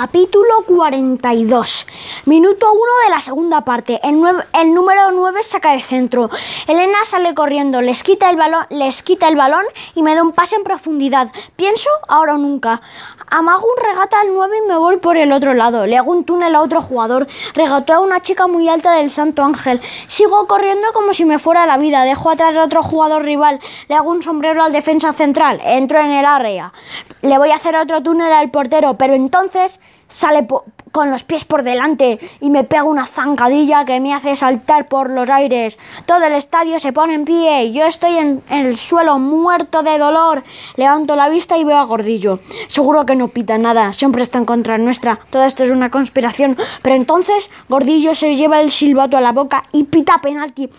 Capítulo 42. Minuto 1 de la segunda parte. El, el, número 9 saca de centro. Elena sale corriendo, les quita, el balón, les quita el balón y me da un pase en profundidad. Pienso ahora o nunca. Amago un regata al 9 y me voy por el otro lado. Le hago un túnel a otro jugador. Regateo a una chica muy alta del Santo Ángel. Sigo corriendo como si me fuera la vida. Dejo atrás a otro jugador rival. Le hago un sombrero al defensa central. Entro en el área. Le voy a hacer otro túnel al portero. Pero entonces sale con los pies por delante y me pega una zancadilla que me hace saltar por los aires. Todo el estadio se pone en pie. Yo estoy en, en, el suelo muerto de dolor. Levanto la vista y veo a Gordillo. Seguro que no pita nada. Siempre está en contra nuestra. Todo esto es una conspiración. Pero entonces Gordillo se lleva el silbato a la boca y pita penalti.